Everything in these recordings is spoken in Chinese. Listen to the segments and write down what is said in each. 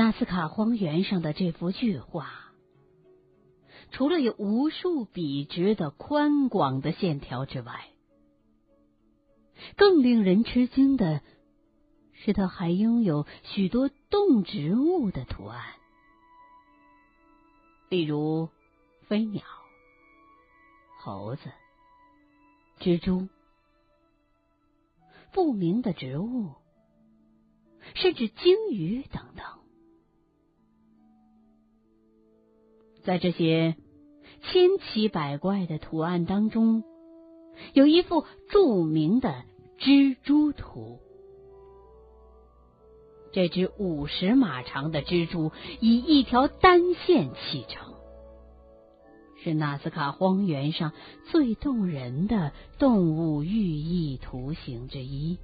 纳斯卡荒原上的这幅巨画，除了有无数笔直的宽广的线条之外，更令人吃惊的是，它还拥有许多动植物的图案，例如飞鸟、猴子、蜘蛛、不明的植物，甚至鲸鱼等等。在这些千奇百怪的图案当中，有一幅著名的蜘蛛图。这只五十码长的蜘蛛以一条单线砌成，是纳斯卡荒原上最动人的动物寓意图形之一。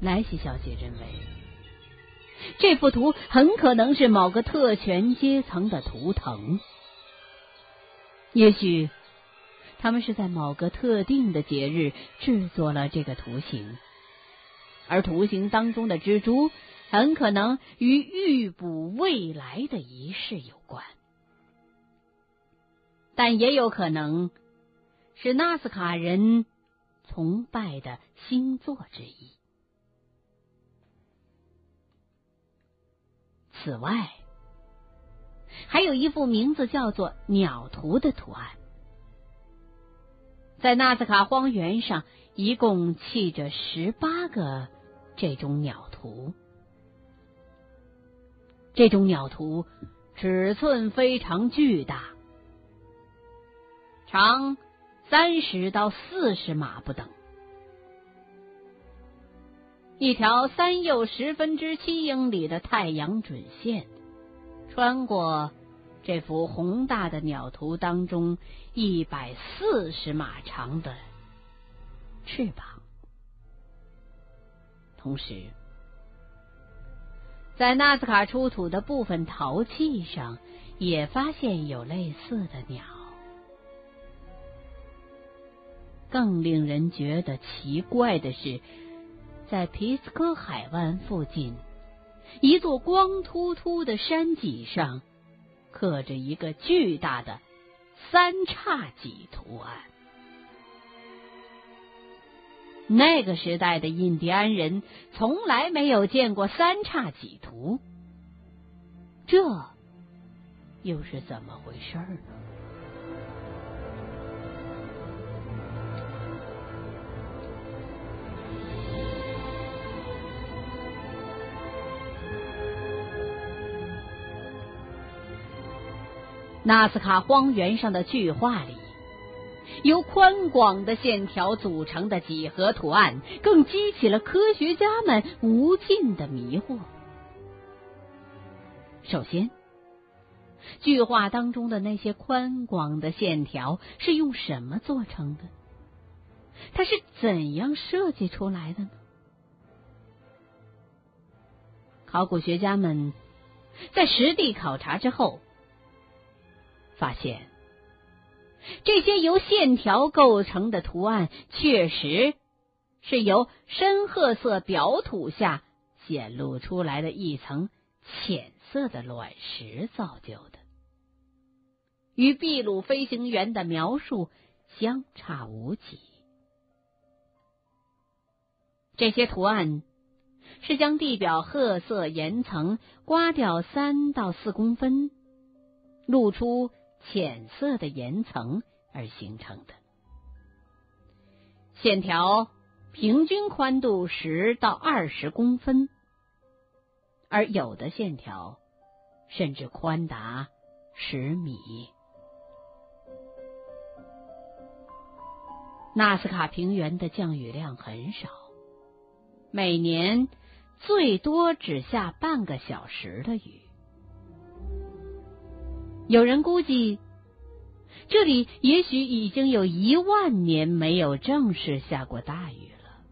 莱西小姐认为。这幅图很可能是某个特权阶层的图腾，也许他们是在某个特定的节日制作了这个图形，而图形当中的蜘蛛很可能与预卜未来的仪式有关，但也有可能是纳斯卡人崇拜的星座之一。此外，还有一幅名字叫做“鸟图”的图案，在纳斯卡荒原上一共砌着十八个这种鸟图。这种鸟图尺寸非常巨大，长三十到四十码不等。一条三又十分之七英里的太阳准线，穿过这幅宏大的鸟图当中一百四十码长的翅膀。同时，在纳斯卡出土的部分陶器上也发现有类似的鸟。更令人觉得奇怪的是。在皮斯科海湾附近，一座光秃秃的山脊上，刻着一个巨大的三叉戟图案。那个时代的印第安人从来没有见过三叉戟图，这又是怎么回事呢？纳斯卡荒原上的巨画里，由宽广的线条组成的几何图案，更激起了科学家们无尽的迷惑。首先，巨画当中的那些宽广的线条是用什么做成的？它是怎样设计出来的呢？考古学家们在实地考察之后。发现，这些由线条构成的图案，确实是由深褐色表土下显露出来的一层浅色的卵石造就的，与秘鲁飞行员的描述相差无几。这些图案是将地表褐色岩层刮掉三到四公分，露出。浅色的岩层而形成的线条，平均宽度十到二十公分，而有的线条甚至宽达十米。纳斯卡平原的降雨量很少，每年最多只下半个小时的雨。有人估计，这里也许已经有一万年没有正式下过大雨了。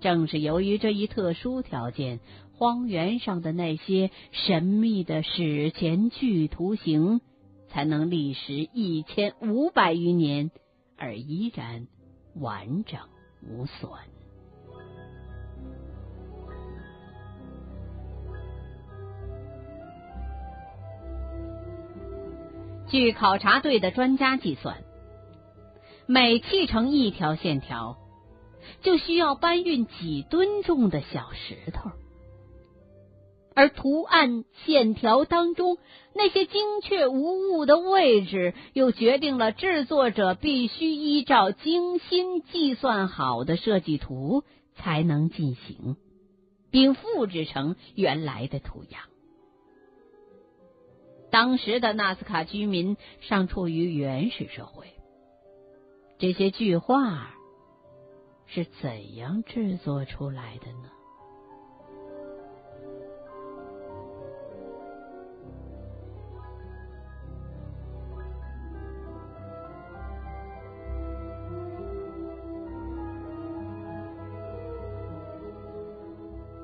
正是由于这一特殊条件，荒原上的那些神秘的史前巨图形才能历时一千五百余年而依然完整无损。据考察队的专家计算，每砌成一条线条，就需要搬运几吨重的小石头。而图案线条当中那些精确无误的位置，又决定了制作者必须依照精心计算好的设计图才能进行，并复制成原来的图样。当时的纳斯卡居民尚处于原始社会，这些巨画是怎样制作出来的呢？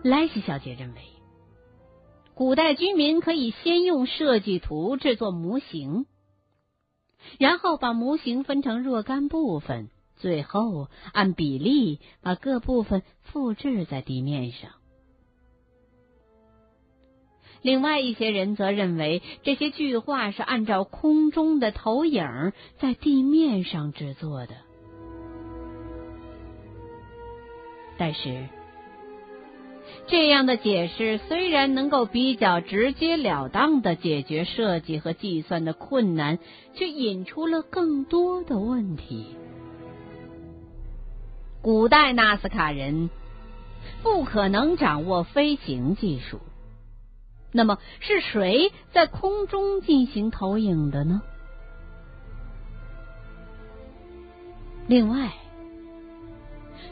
莱西小姐认为，古代居民可以先用设计图制作模型，然后把模型分成若干部分，最后按比例把各部分复制在地面上。另外一些人则认为，这些巨画是按照空中的投影在地面上制作的，但是。这样的解释虽然能够比较直截了当的解决设计和计算的困难，却引出了更多的问题。古代纳斯卡人不可能掌握飞行技术，那么是谁在空中进行投影的呢？另外。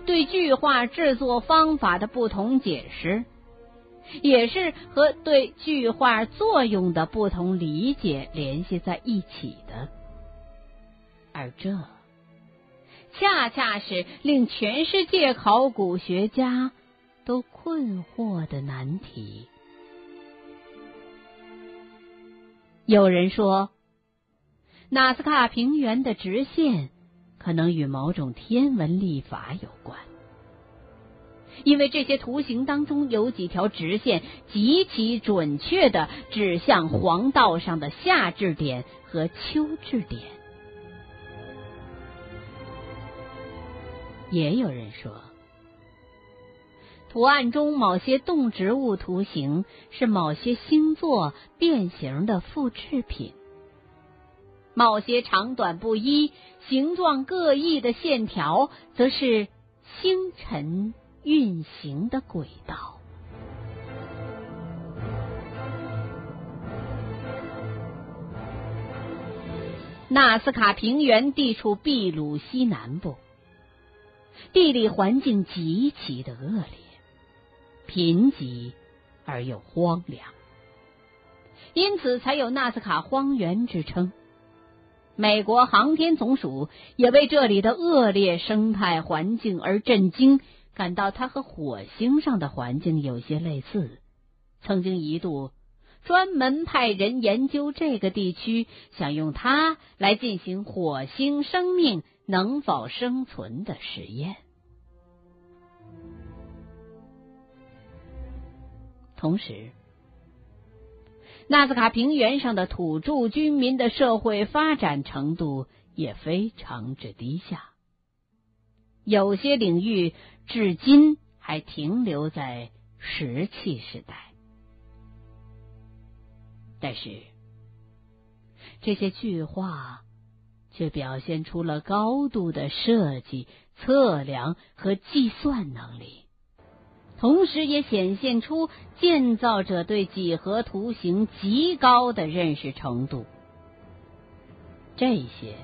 对巨画制作方法的不同解释，也是和对巨画作用的不同理解联系在一起的，而这恰恰是令全世界考古学家都困惑的难题。有人说，纳斯卡平原的直线。可能与某种天文历法有关，因为这些图形当中有几条直线极其准确的指向黄道上的夏至点和秋至点。也有人说，图案中某些动植物图形是某些星座变形的复制品。某些长短不一、形状各异的线条，则是星辰运行的轨道。纳斯卡平原地处秘鲁西南部，地理环境极其的恶劣，贫瘠而又荒凉，因此才有纳斯卡荒原之称。美国航天总署也为这里的恶劣生态环境而震惊，感到它和火星上的环境有些类似。曾经一度专门派人研究这个地区，想用它来进行火星生命能否生存的实验。同时。纳斯卡平原上的土著居民的社会发展程度也非常之低下，有些领域至今还停留在石器时代。但是，这些巨画却表现出了高度的设计、测量和计算能力。同时，也显现出建造者对几何图形极高的认识程度。这些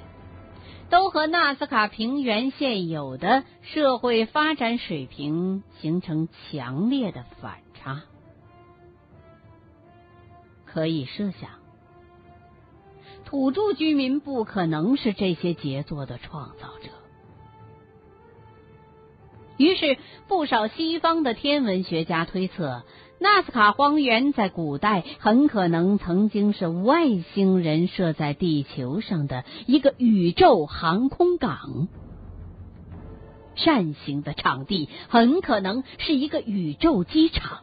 都和纳斯卡平原现有的社会发展水平形成强烈的反差。可以设想，土著居民不可能是这些杰作的创造者。于是，不少西方的天文学家推测，纳斯卡荒原在古代很可能曾经是外星人设在地球上的一个宇宙航空港。扇形的场地很可能是一个宇宙机场，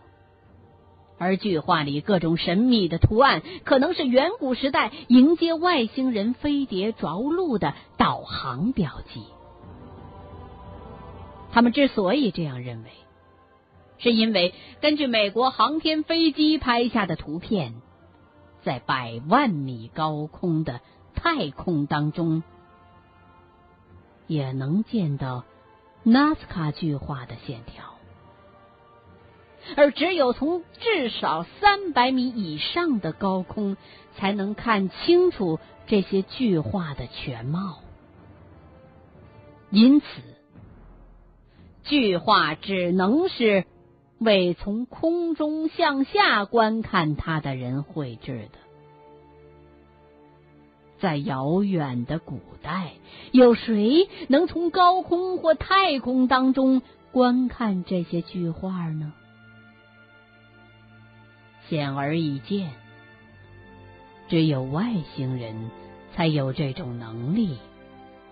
而巨画里各种神秘的图案，可能是远古时代迎接外星人飞碟着陆的导航标记。他们之所以这样认为，是因为根据美国航天飞机拍下的图片，在百万米高空的太空当中，也能见到纳斯卡巨画的线条。而只有从至少三百米以上的高空，才能看清楚这些巨画的全貌。因此，巨画只能是为从空中向下观看它的人绘制的。在遥远的古代，有谁能从高空或太空当中观看这些巨画呢？显而易见，只有外星人才有这种能力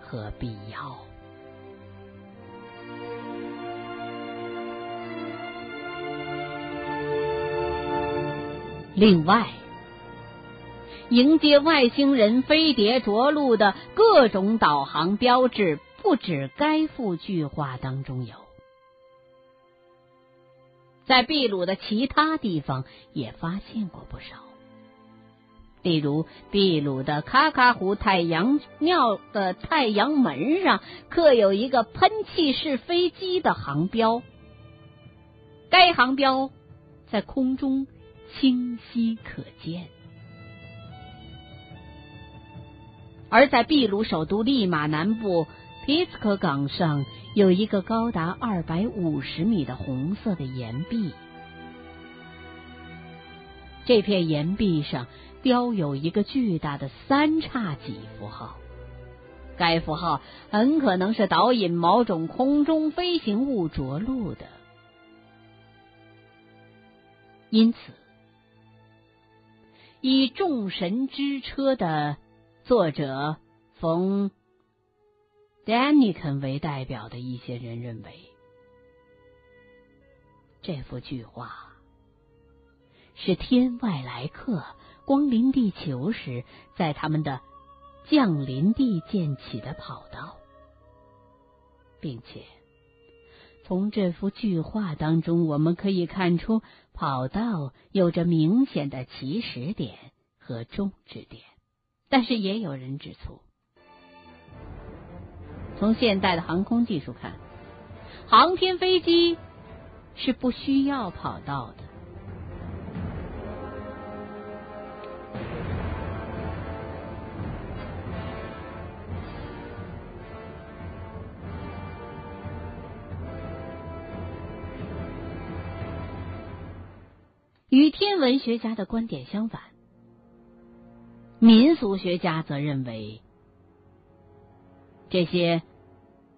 和必要。另外，迎接外星人飞碟着陆的各种导航标志，不止该幅巨画当中有。在秘鲁的其他地方也发现过不少，例如秘鲁的卡卡湖太阳庙的太阳门上刻有一个喷气式飞机的航标，该航标在空中清晰可见。而在秘鲁首都利马南部皮斯科港上。有一个高达二百五十米的红色的岩壁，这片岩壁上雕有一个巨大的三叉戟符号，该符号很可能是导引某种空中飞行物着陆的。因此，以众神之车的作者冯。丹尼肯为代表的一些人认为，这幅巨画是天外来客光临地球时，在他们的降临地建起的跑道，并且从这幅巨画当中，我们可以看出跑道有着明显的起始点和终止点。但是也有人指出。从现代的航空技术看，航天飞机是不需要跑道的。与天文学家的观点相反，民俗学家则认为。这些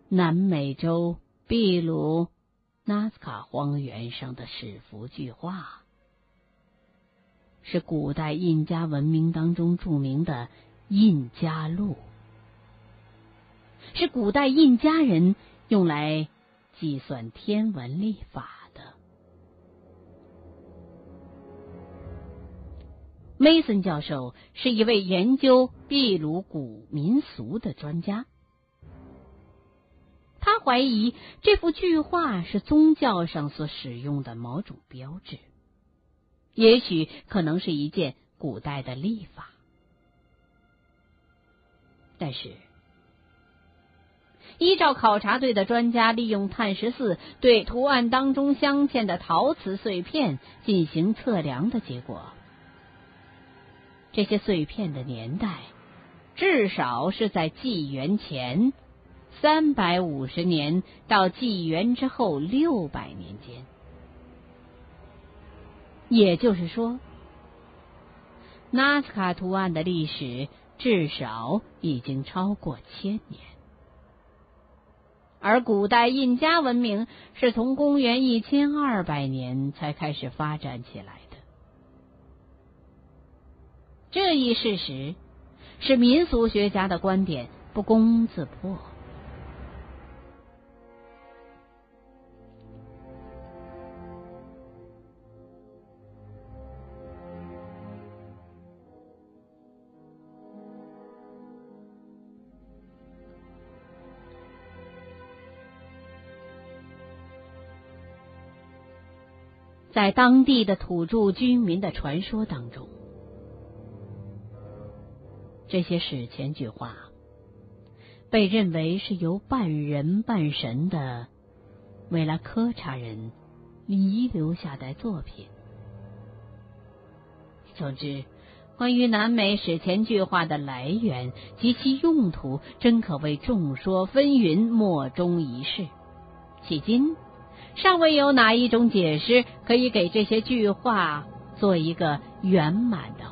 南美洲秘鲁纳斯卡荒原上的史符巨画，是古代印加文明当中著名的印加录，是古代印加人用来计算天文历法的。梅森教授是一位研究秘鲁古民俗的专家。他怀疑这幅巨画是宗教上所使用的某种标志，也许可能是一件古代的历法。但是，依照考察队的专家利用碳十四对图案当中镶嵌的陶瓷碎片进行测量的结果，这些碎片的年代至少是在纪元前。三百五十年到纪元之后六百年间，也就是说，纳斯卡图案的历史至少已经超过千年，而古代印加文明是从公元一千二百年才开始发展起来。这一事实是民俗学家的观点不攻自破。在当地的土著居民的传说当中这些史前巨画被认为是由半人半神的维拉科查人遗留下的作品。总之，关于南美史前巨画的来源及其用途，真可谓众说纷纭，莫衷一是。迄今。尚未有哪一种解释可以给这些句话做一个圆满的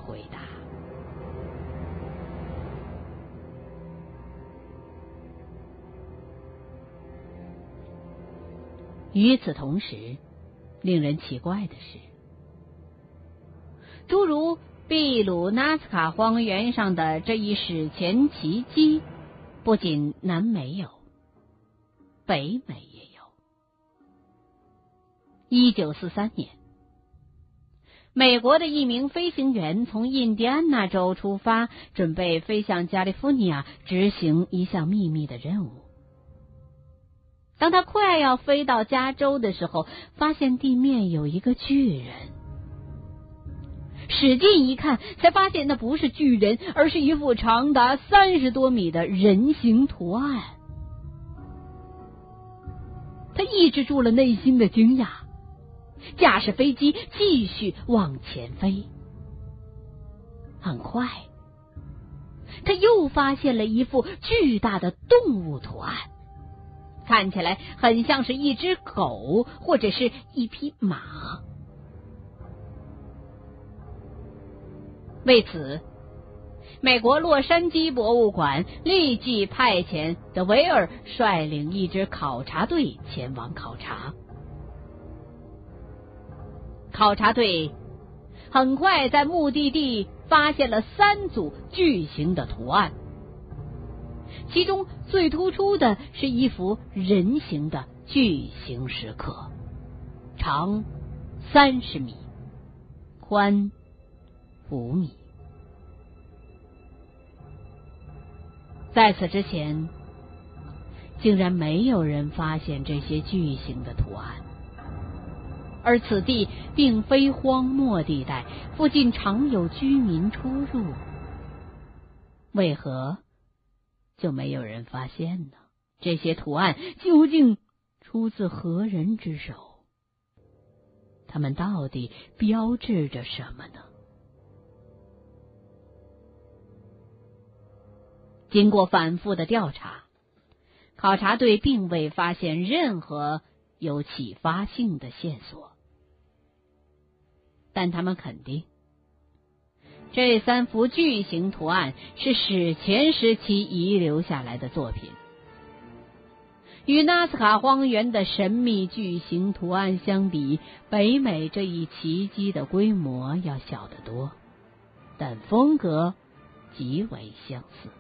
与此同时，令人奇怪的是，诸如秘鲁纳斯卡荒原上的这一史前奇迹，不仅南美有，北美也有。一九四三年，美国的一名飞行员从印第安纳州出发，准备飞向加利福尼亚执行一项秘密的任务。当他快要飞到加州的时候，发现地面有一个巨人。使劲一看，才发现那不是巨人，而是一幅长达三十多米的人形图案。他抑制住了内心的惊讶。驾驶飞机继续往前飞，很快，他又发现了一幅巨大的动物图案，看起来很像是一只狗或者是一匹马。为此，美国洛杉矶博物馆立即派遣德维尔率领一支考察队前往考察。考察队很快在目的地发现了三组巨型的图案，其中最突出的是一幅人形的巨型石刻，长三十米，宽五米。在此之前，竟然没有人发现这些巨型的图案。而此地并非荒漠地带，附近常有居民出入，为何就没有人发现呢？这些图案究竟出自何人之手？他们到底标志着什么呢？经过反复的调查，考察队并未发现任何。有启发性的线索，但他们肯定这三幅巨型图案是史前时期遗留下来的作品。与纳斯卡荒原的神秘巨型图案相比，北美这一奇迹的规模要小得多，但风格极为相似，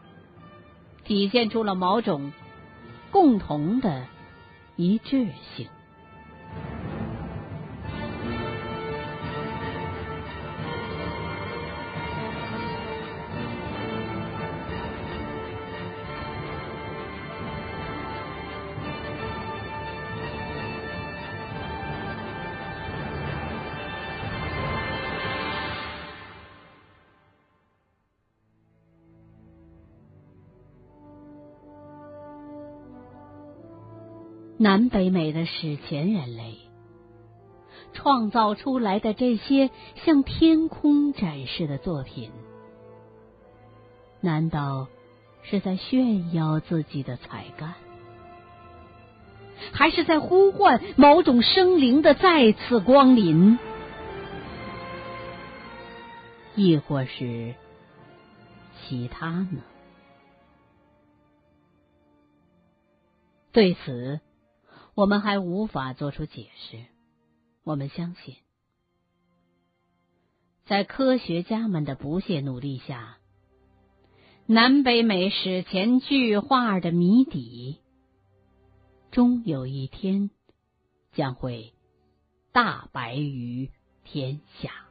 体现出了某种共同的。一致性。南北美的史前人类创造出来的这些向天空展示的作品，难道是在炫耀自己的才干，还是在呼唤某种生灵的再次光临，亦或是其他呢？对此。我们还无法做出解释。我们相信，在科学家们的不懈努力下，南北美史前巨画的谜底，终有一天将会大白于天下。